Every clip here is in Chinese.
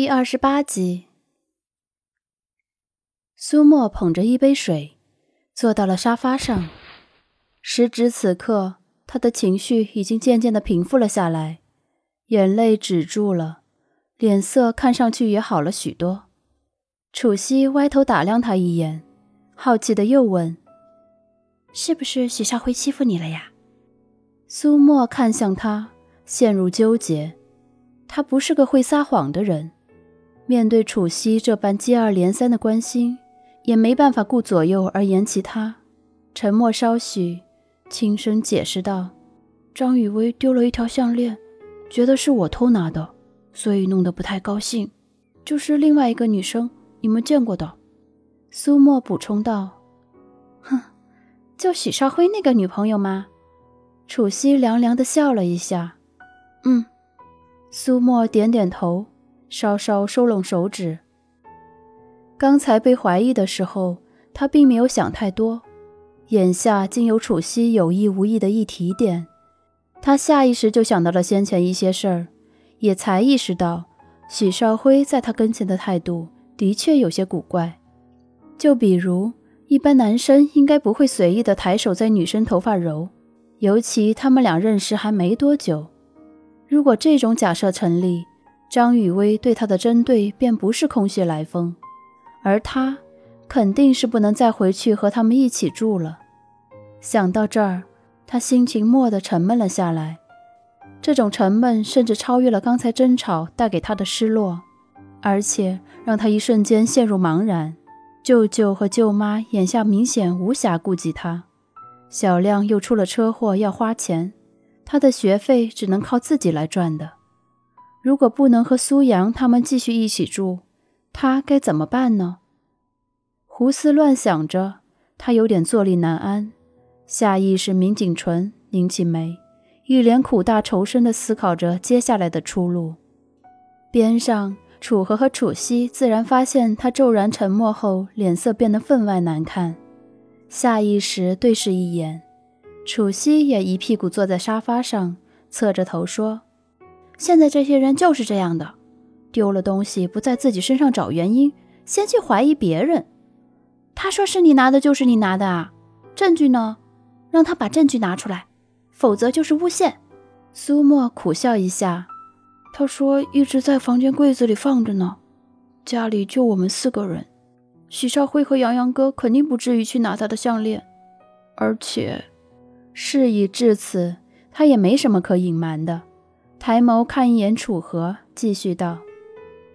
第二十八集，苏沫捧着一杯水，坐到了沙发上。时值此刻，他的情绪已经渐渐的平复了下来，眼泪止住了，脸色看上去也好了许多。楚西歪头打量他一眼，好奇的又问：“是不是许少辉欺负你了呀？”苏沫看向他，陷入纠结。他不是个会撒谎的人。面对楚西这般接二连三的关心，也没办法顾左右而言其他，沉默稍许，轻声解释道：“张雨薇丢了一条项链，觉得是我偷拿的，所以弄得不太高兴。就是另外一个女生，你们见过的。”苏沫补充道：“哼，就许少辉那个女朋友吗？”楚西凉凉地笑了一下：“嗯。”苏沫点点头。稍稍收拢手指。刚才被怀疑的时候，他并没有想太多，眼下竟有楚西有意无意的一提点，他下意识就想到了先前一些事儿，也才意识到许少辉在他跟前的态度的确有些古怪。就比如，一般男生应该不会随意的抬手在女生头发揉，尤其他们俩认识还没多久。如果这种假设成立，张雨薇对他的针对便不是空穴来风，而他肯定是不能再回去和他们一起住了。想到这儿，他心情蓦地沉闷了下来。这种沉闷甚至超越了刚才争吵带给他的失落，而且让他一瞬间陷入茫然。舅舅和舅妈眼下明显无暇顾及他，小亮又出了车祸要花钱，他的学费只能靠自己来赚的。如果不能和苏阳他们继续一起住，他该怎么办呢？胡思乱想着，他有点坐立难安，下意识抿紧唇，拧起眉，一脸苦大仇深地思考着接下来的出路。边上，楚河和楚西自然发现他骤然沉默后，脸色变得分外难看，下意识对视一眼。楚西也一屁股坐在沙发上，侧着头说。现在这些人就是这样的，丢了东西不在自己身上找原因，先去怀疑别人。他说是你拿的，就是你拿的啊？证据呢？让他把证据拿出来，否则就是诬陷。苏沫苦笑一下，他说一直在房间柜子里放着呢。家里就我们四个人，许少辉和洋洋哥肯定不至于去拿他的项链。而且，事已至此，他也没什么可隐瞒的。抬眸看一眼楚河，继续道：“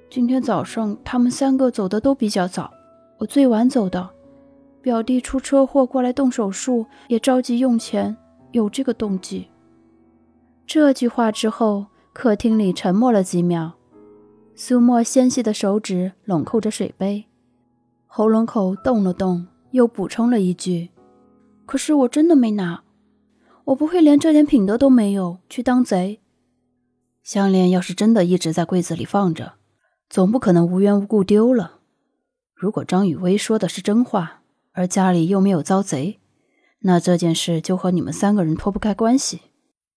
今天早上他们三个走的都比较早，我最晚走的。表弟出车祸过来动手术，也着急用钱，有这个动机。”这句话之后，客厅里沉默了几秒。苏沫纤细的手指拢扣着水杯，喉咙口动了动，又补充了一句：“可是我真的没拿，我不会连这点品德都没有去当贼。”项链要是真的一直在柜子里放着，总不可能无缘无故丢了。如果张雨薇说的是真话，而家里又没有遭贼，那这件事就和你们三个人脱不开关系。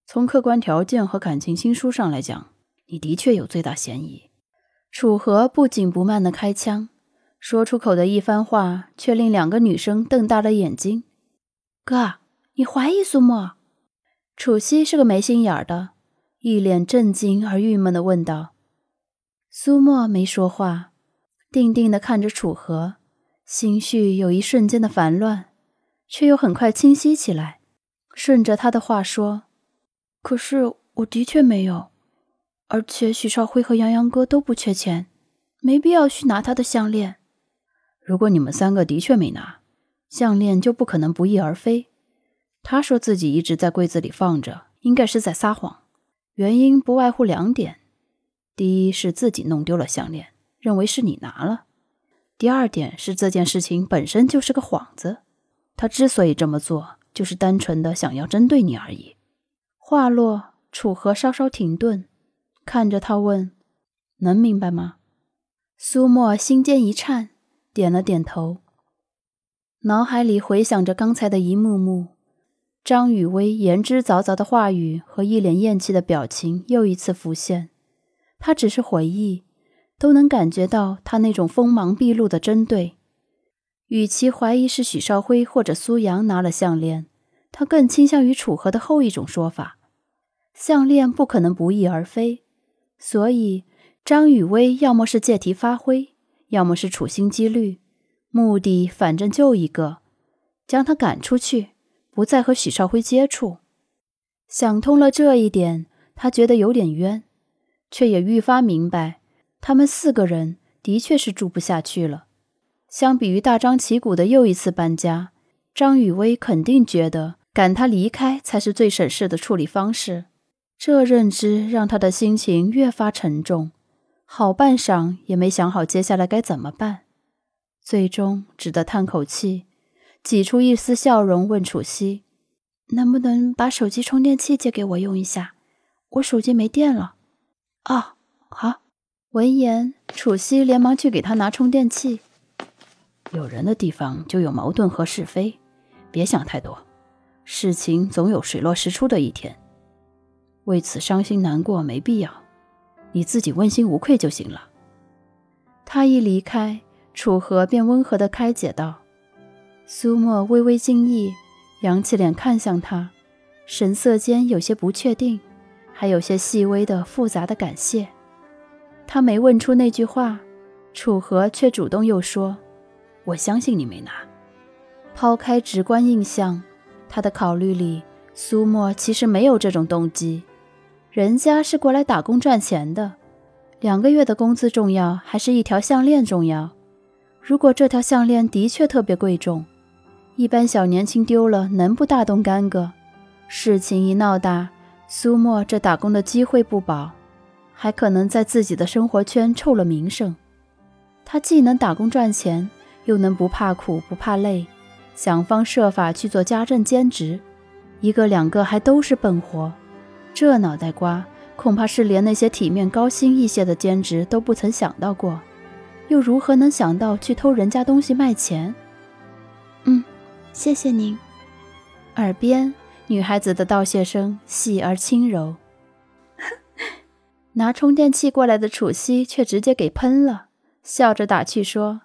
从客观条件和感情亲疏上来讲，你的确有最大嫌疑。楚河不紧不慢地开枪，说出口的一番话，却令两个女生瞪大了眼睛。哥，你怀疑苏沫？楚西是个没心眼儿的。一脸震惊而郁闷的问道：“苏沫没说话，定定的看着楚河，心绪有一瞬间的烦乱，却又很快清晰起来。顺着他的话说：‘可是我的确没有，而且许少辉和洋洋哥都不缺钱，没必要去拿他的项链。如果你们三个的确没拿，项链就不可能不翼而飞。他说自己一直在柜子里放着，应该是在撒谎。’”原因不外乎两点：第一是自己弄丢了项链，认为是你拿了；第二点是这件事情本身就是个幌子，他之所以这么做，就是单纯的想要针对你而已。话落，楚河稍稍停顿，看着他问：“能明白吗？”苏沫心尖一颤，点了点头，脑海里回想着刚才的一幕幕。张雨薇言之凿凿的话语和一脸厌弃的表情又一次浮现。他只是回忆，都能感觉到他那种锋芒毕露的针对。与其怀疑是许少辉或者苏阳拿了项链，他更倾向于楚河的后一种说法。项链不可能不翼而飞，所以张雨薇要么是借题发挥，要么是处心积虑，目的反正就一个，将他赶出去，不再和许少辉接触。想通了这一点，他觉得有点冤，却也愈发明白，他们四个人的确是住不下去了。相比于大张旗鼓的又一次搬家，张雨薇肯定觉得赶他离开才是最省事的处理方式。这认知让他的心情越发沉重，好半晌也没想好接下来该怎么办，最终只得叹口气，挤出一丝笑容问楚曦：“能不能把手机充电器借给我用一下？我手机没电了。”“哦，好。”闻言，楚曦连忙去给他拿充电器。有人的地方就有矛盾和是非，别想太多。事情总有水落石出的一天，为此伤心难过没必要，你自己问心无愧就行了。他一离开，楚河便温和地开解道。苏沫微微惊异，扬起脸看向他，神色间有些不确定，还有些细微的复杂的感谢。他没问出那句话，楚河却主动又说。我相信你没拿。抛开直观印象，他的考虑里，苏沫其实没有这种动机。人家是过来打工赚钱的，两个月的工资重要，还是一条项链重要？如果这条项链的确特别贵重，一般小年轻丢了能不大动干戈？事情一闹大，苏沫这打工的机会不保，还可能在自己的生活圈臭了名声。他既能打工赚钱。又能不怕苦不怕累，想方设法去做家政兼职，一个两个还都是笨活，这脑袋瓜恐怕是连那些体面高薪一些的兼职都不曾想到过，又如何能想到去偷人家东西卖钱？嗯，谢谢您。耳边女孩子的道谢声细而轻柔。拿充电器过来的楚西却直接给喷了，笑着打趣说。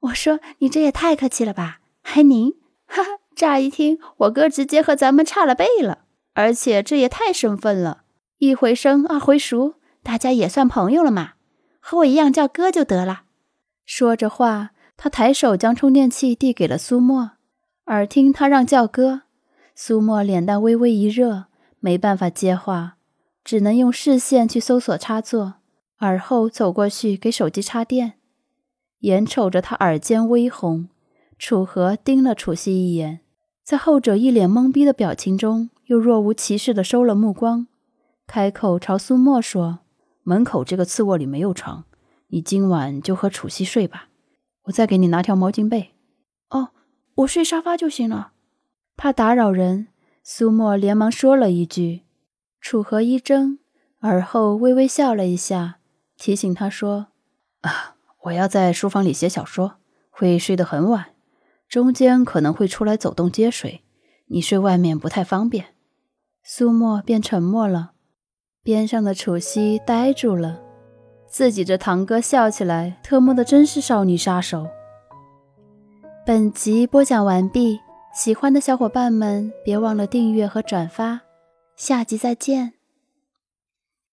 我说你这也太客气了吧，还您，哈哈！乍一听，我哥直接和咱们差了辈了，而且这也太生分了，一回生二回熟，大家也算朋友了嘛，和我一样叫哥就得了。说着话，他抬手将充电器递给了苏沫，耳听他让叫哥，苏沫脸蛋微微一热，没办法接话，只能用视线去搜索插座，而后走过去给手机插电。眼瞅着他耳尖微红，楚河盯了楚曦一眼，在后者一脸懵逼的表情中，又若无其事地收了目光，开口朝苏沫说：“门口这个次卧里没有床，你今晚就和楚曦睡吧，我再给你拿条毛巾被。”“，我睡沙发就行了。”怕打扰人，苏沫连忙说了一句。楚河一怔，而后微微笑了一下，提醒他说：“啊。”我要在书房里写小说，会睡得很晚，中间可能会出来走动接水。你睡外面不太方便。苏沫便沉默了，边上的楚曦呆住了，自己这堂哥笑起来特么的真是少女杀手。本集播讲完毕，喜欢的小伙伴们别忘了订阅和转发，下集再见。